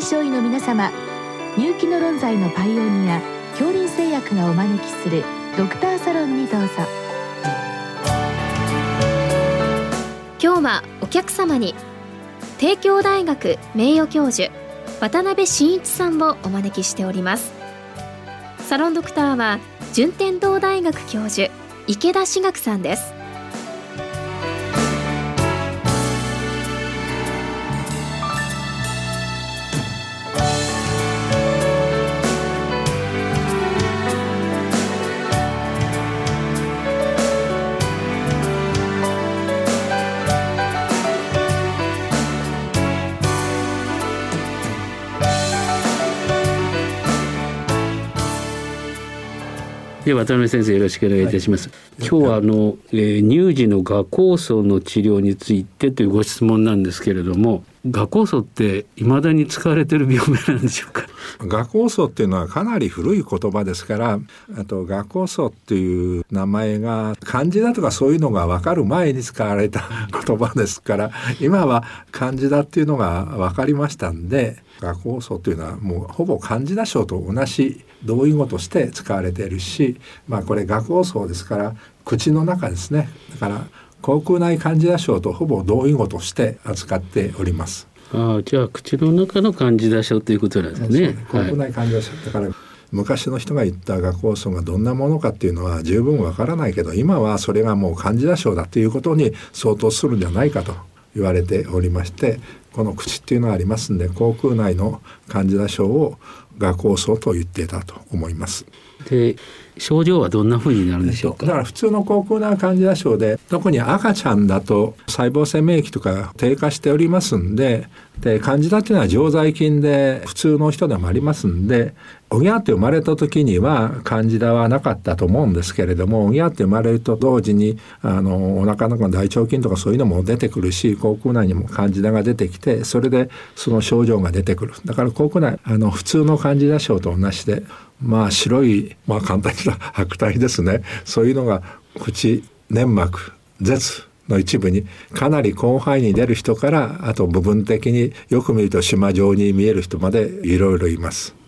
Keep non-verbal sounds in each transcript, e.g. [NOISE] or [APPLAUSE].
臨床医の皆様入気の論剤のパイオニア恐林製薬がお招きするドクターサロンにどうぞ。今日はお客様に帝京大学名誉教授渡辺真一さんをお招きしております。サロンドクターは順天堂大学教授池田志学さんです。で渡辺先生よろしくお願いいたします。はい、今日はあの、えー、乳児の画酵素の治療についてというご質問なんですけれども、画酵素って未だに使われてる病名なんでしょうか？画酵素っていうのはかなり古い言葉ですから、あと画酵素っていう名前が漢字だとかそういうのが分かる前に使われた言葉ですから、今は漢字だっていうのが分かりましたんで、画酵素というのはもうほぼ漢字だ章と同じ同意語として使われているし、まあ、これ画酵素ですから口の中ですねだから口腔内カンジダ症とほぼ同意語として扱っております。ああじゃあ口の中のカンジダ症ということなんですね。口腔内カンジダ症、はい、だから昔の人が言った画酵素がどんなものかっていうのは十分わからないけど今はそれがもうカンジダ症だということに相当するんじゃないかと言われておりましてこの口っていうのがありますんで口腔内のカンジダ症を画酵素と言っていたと思います。で症状はどんな風になるんでしょうか、だから普通の口腔内カンジダ症で特に赤ちゃんだと細胞性免疫とか低下しておりますんででカンジダっていうのは常在菌で普通の人でもありますんでおぎゃって生まれた時にはカンジダはなかったと思うんですけれどもおぎゃって生まれると同時にあのお腹の中の大腸菌とかそういうのも出てくるし口腔内にもカンジダが出てきてそれでその症状が出てくる。だから口腔内あの普通のカンジダ症と同じでまあ白いまあ簡単に白体ですねそういうのが口粘膜舌の一部にかなり広範囲に出る人からあと部分的によく見ると島状に見える人までいろいろいます。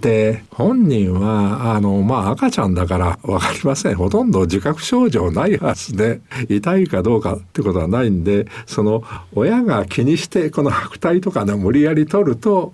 で本人はあのまあ赤ちゃんだから分かりませんほとんど自覚症状ないはずで痛いかどうかってことはないんでその親が気にしてこの白体とかね無理やり取ると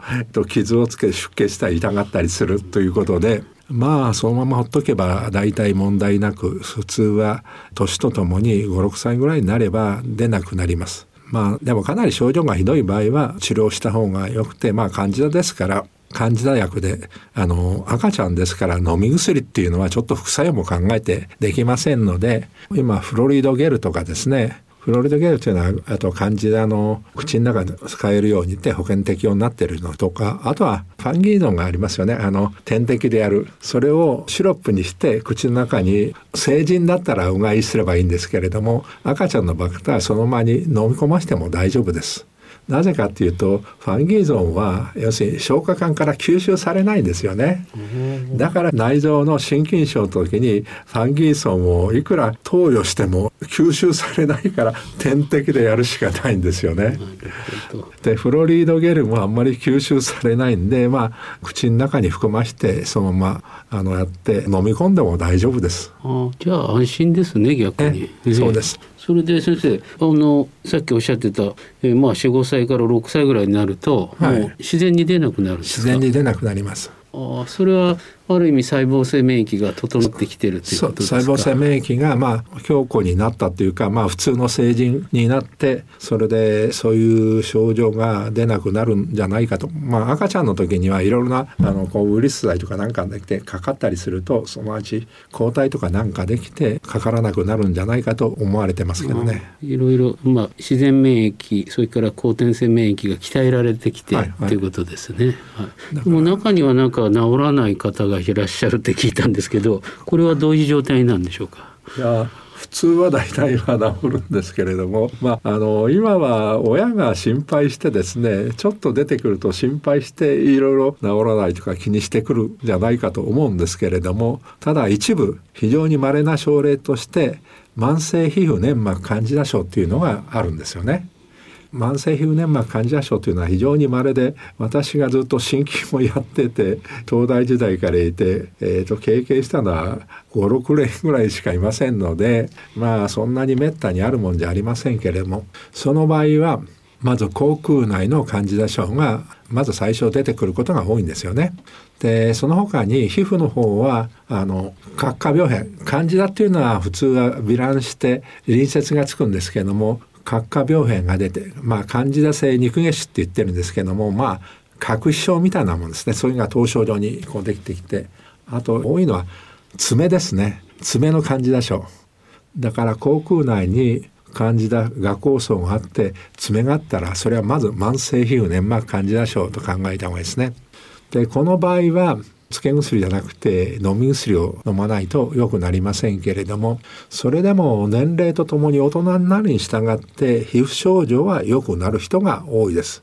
傷をつけ出血したり痛がったりするということでまあそのままほっとけば大体問題なく普通は年とともに56歳ぐらいになれば出なくなります。まあでもかなり症状がひどい場合は治療した方がよくてまあ患者ですから患者薬であの赤ちゃんですから飲み薬っていうのはちょっと副作用も考えてできませんので今フロリドゲルとかですねフロリダゲルというのはあと漢字であの口の中で使えるようにって保険適用になってるのとかあとはファンギードンがありますよねあの点滴でやるそれをシロップにして口の中に成人だったらうがいすればいいんですけれども赤ちゃんの場合はその間に飲み込ませても大丈夫です。なぜかっていうとファンギーゾンは要するに消化管から吸収されないんですよね。だから内臓の心筋症の時にファンギーゾンをいくら投与しても吸収されないから点滴でやるしかないんですよね。でフロリードゲルもあんまり吸収されないんでまあ口の中に含ましてそのままあのやって飲み込んでも大丈夫です。あじゃあ安心ですね逆に。そうです。それで先生あのさっきおっしゃってた、えー、まあ45歳から6歳ぐらいになると、はい、もう自然に出なくなる自然に出なくなりますあそれはある意味細胞性免疫が整ってきてるっていうことですか？細胞性免疫がまあ強固になったというかまあ普通の成人になってそれでそういう症状が出なくなるんじゃないかと。まあ赤ちゃんの時にはいろいろなあのこうウイルス剤とかなんかできてかかったりするとそのうち抗体とかなんかできてかからなくなるんじゃないかと思われてますけどね。いろいろまあ自然免疫それから後天性免疫が鍛えられてきて、はいはい、っていうことですね。はい、もう中にはなんか治らない方ががいらっしゃるって聞いたんですけどこれはどういう状態なんでしょうか？いや普通は大体は治るんですけれども、まあ、あの今は親が心配してですねちょっと出てくると心配していろいろ治らないとか気にしてくるんじゃないかと思うんですけれどもただ一部非常に稀な症例として慢性皮膚粘膜カンジダ症っていうのがあるんですよね。慢性皮膚粘膜患者症というのは非常に稀で私がずっと鍼灸もやってて東大時代からいて、えーと、経験したのは56例ぐらいしかいませんのでまあそんなにめったにあるもんじゃありませんけれどもその場合はまず口腔内のカンジダ症がまず最初出てくることが多いんですよね。でその他に皮膚の方はあの角化病変カンジダっていうのは普通は微乱して隣接がつくんですけれども角化病変が出て、まあ、カンジダ性肉下腫って言ってるんですけども、まあ、角皮症みたいなもんですね。そういうのが凍傷状にこうできてきて、あと多いのは爪ですね。爪のカンジダ症。だから口腔内にカンジダ画構想があって爪があったらそれはまず慢性皮膚粘膜カンジダ症と考えた方がいいですね。でこの場合はつけ薬じゃなくて飲み薬を飲まないと良くなりませんけれどもそれでも年齢とともに大人になるに従って皮膚症状は良くなる人が多いです。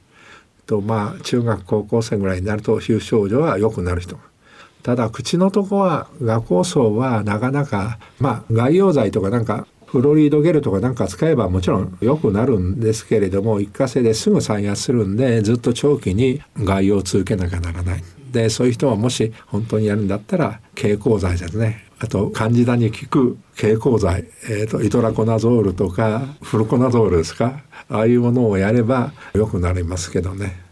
とまあ中学高校生ぐらいになると皮膚症状は良くなる人ただ口のとこは画酵素はなかなかまあ外用剤とかなんかフロリードゲルとかなんか使えばもちろん良くなるんですけれども一過性ですぐ再発するんでずっと長期に外用を続けなきゃならない。でそういう人はもし本当にやるんだったら蛍光剤ですね。あとカンジダに効く蛍光剤、えーと、イトラコナゾールとかフルコナゾールですか。ああいうものをやれば良くなりますけどね。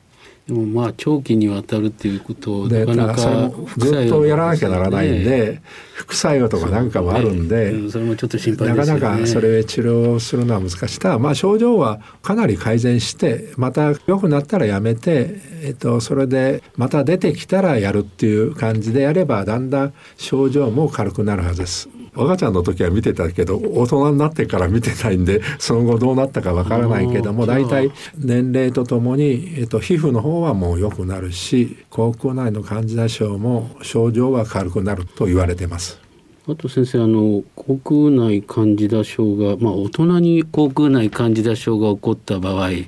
でもまあ長期にわたるっていうことでなかなかずっとやらなきゃならないんで副作用とかなんかもあるんで、ね、それもちょっと心配ね、なかなかそれ治療するのは難しい。ただまあ症状はかなり改善してまた良くなったらやめて、えっと、それでまた出てきたらやるっていう感じでやればだんだん症状も軽くなるはずです。赤ちゃんの時は見てたけど大人になってから見てないんで [LAUGHS] その後どうなったかわからないけども大体年齢とともに、えっと、皮膚の方はもう良くなるし口腔内の患者症も症状は軽くなると言われてます。あと先生あの口腔内カンジダ症が、まあ、大人に口腔内カンジダ症が起こった場合、はい、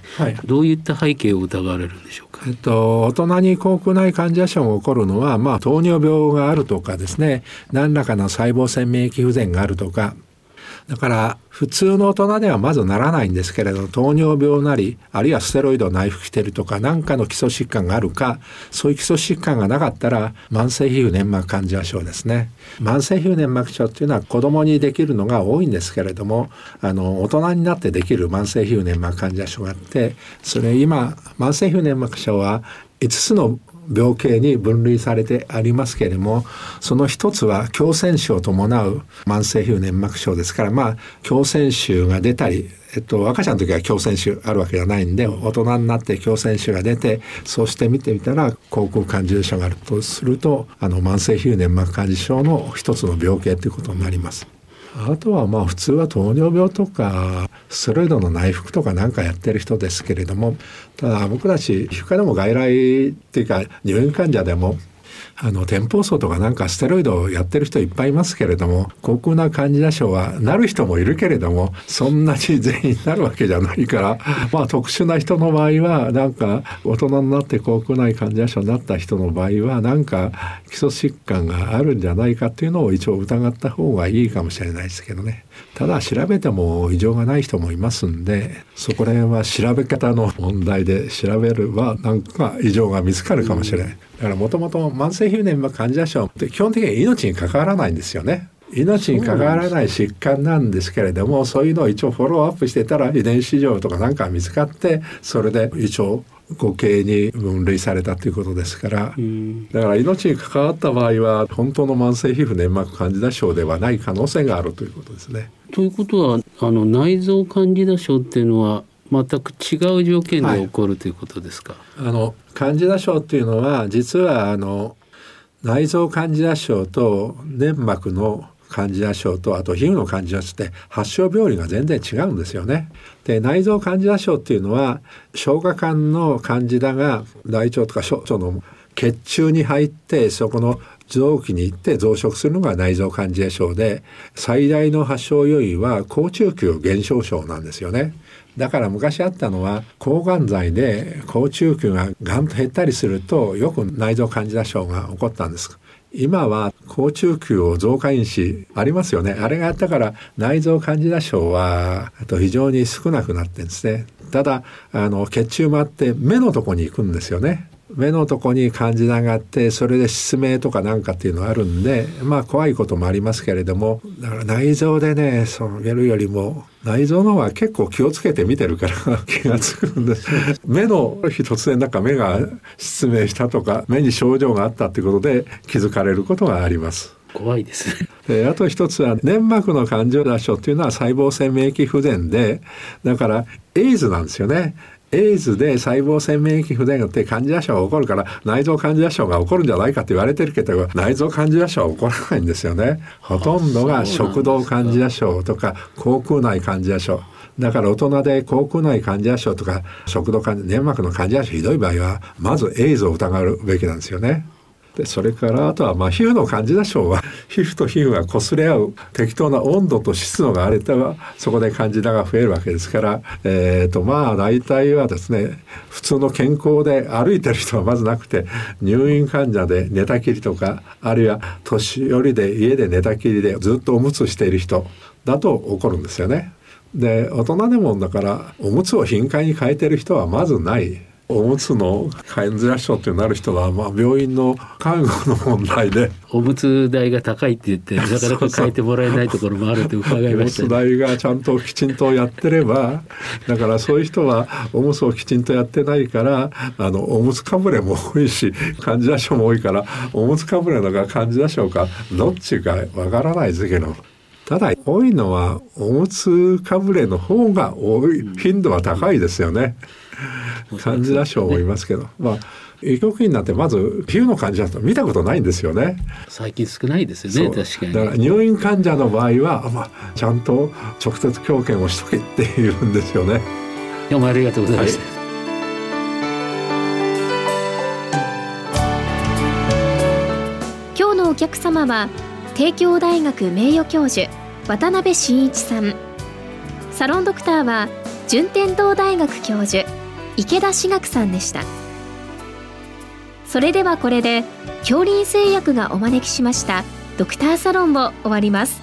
どういった背景を疑われるんでしょうか、えっと、大人に口腔内カンジダ症が起こるのは、まあ、糖尿病があるとかですね何らかの細胞性免疫不全があるとかだから普通の大人ではまずならないんですけれど糖尿病なりあるいはステロイドを内服してるとか何かの基礎疾患があるかそういう基礎疾患がなかったら慢性皮膚粘膜患者症ですね。慢性皮膚粘膜症っていうのは子供にできるのが多いんですけれどもあの大人になってできる慢性皮膚粘膜患者症があってそれ今慢性皮膚粘膜症は5つの病形に分類されてありますけれどもその一つは強腺腫を伴う慢性皮膚粘膜症ですからまあ強腺腫が出たりえっと、赤ちゃんの時は強腺腫あるわけじゃないんで大人になって強腺腫が出てそうして見てみたら口腔感受症があるとするとあの慢性皮膚粘膜感受症の一つの病形ということになります。あとはまあ普通は糖尿病とかステロイドの内服とかなんかやってる人ですけれどもただ僕たち皮膚科でも外来っていうか入院患者でもあの天保層とかなんかステロイドをやってる人いっぱいいますけれども口腔内患者症はなる人もいるけれどもそんなに全員なるわけじゃないから [LAUGHS] まあ特殊な人の場合はなんか大人になって口腔内患者症になった人の場合はなんか基礎疾患があるんじゃないかっていうのを一応疑った方がいいかもしれないですけどね。ただ調べても異常がない人もいますんでそこら辺は調べ方の問題で調べればなんか異常が見つかるかもしれない。だからもともと慢性皮膚粘膜患者症って基本的には命に関わらないんですよね。命に関わらない疾患なんですけれどもそういうのを一応フォローアップしてたら遺伝子上とかなんか見つかってそれで一応固形に分類されたということですから、だから命に関わった場合は本当の慢性皮膚粘膜カンジダ症ではない可能性があるということですね。ということはあの内臓カンジダ症っていうのは全く違う条件で起こる、ということですか？あのカンジダ症っていうのは実はあの内臓カンジダ症と粘膜のカンジダ症とあと皮膚のカンジダ症って発症病理が全然違うんですよね。で内臓カンジダ症っていうのは消化管のカンジダが大腸とか小腸の血中に入ってそこの臓器に行って増殖するのが内臓カンジダ症で最大の発症要因は高中球減少症なんですよね。だから昔あったのは抗がん剤で抗中球ががんと減ったりするとよく内臓患者症が起こったんです。今は高中球を増加因子ありますよね。あれがあったから内臓カンジダ症はと非常に少なくなってんですね。ただあの血中もあって目のとこに行くんですよね。目のとこに感じながってそれで失明とかなんかっていうのがあるんでまあ怖いこともありますけれどもだから内臓でねそのげるよりも内臓の方は結構気をつけて見てるから [LAUGHS] 気がつくんです目の日突然なんか目が失明したとか目に症状があったっていうことで気づかれることがあります。怖いですね。あと一つは粘膜の感情脱症っていうのは細胞性免疫不全でだからエイズなんですよね。エイズで細胞性免疫不全って患者症が起こるから内臓患者症が起こるんじゃないかって言われてるけど内臓患者症は起こらないんですよね。ほとんどが食道患者症とか口腔内患者症。だから大人で口腔内患者症とか食道患粘膜の患者症ひどい場合はまずエイズを疑うべきなんですよね。でそれからあとはまあ皮膚の感じだしょうは皮膚と皮膚が擦れ合う適当な温度と湿度があればそこで感じだが増えるわけですから、えー、とまあ大体はですね普通の健康で歩いてる人はまずなくて入院患者で寝たきりとかあるいは年寄りで家で寝たきりでずっとおむつしている人だと起こるんですよね。で大人でもだからおむつを頻回に変えてる人はまずないおむつの患者症ってなる人は、まあ、病院の看護の問題でおむつ代が高いって言ってなかなか変えてもらえないところもあるって伺いました、ね、おむつ代がちゃんときちんとやってればだからそういう人はおむつをきちんとやってないからあのおむつかぶれも多いし患者症も多いからおむつかぶれのが患者症かどっちかわからないですけど。ただ多いのはおむつかぶれの方が多い頻度は高いですよね。感じだし思いますけど、まあ医局員になってまず皮膚の患者と見たことないんですよね。最近少ないですよね確かに。だから入院患者の場合は、まあ、ちゃんと直接強検をしとけって言うんですよね。どうもありがとうございました。はい今日のお客様は帝京大学名誉教授渡辺真一さんサロンドクターは順天堂大学教授池田志学さんでした。それではこれで恐林製薬がお招きしましたドクターサロンを終わります。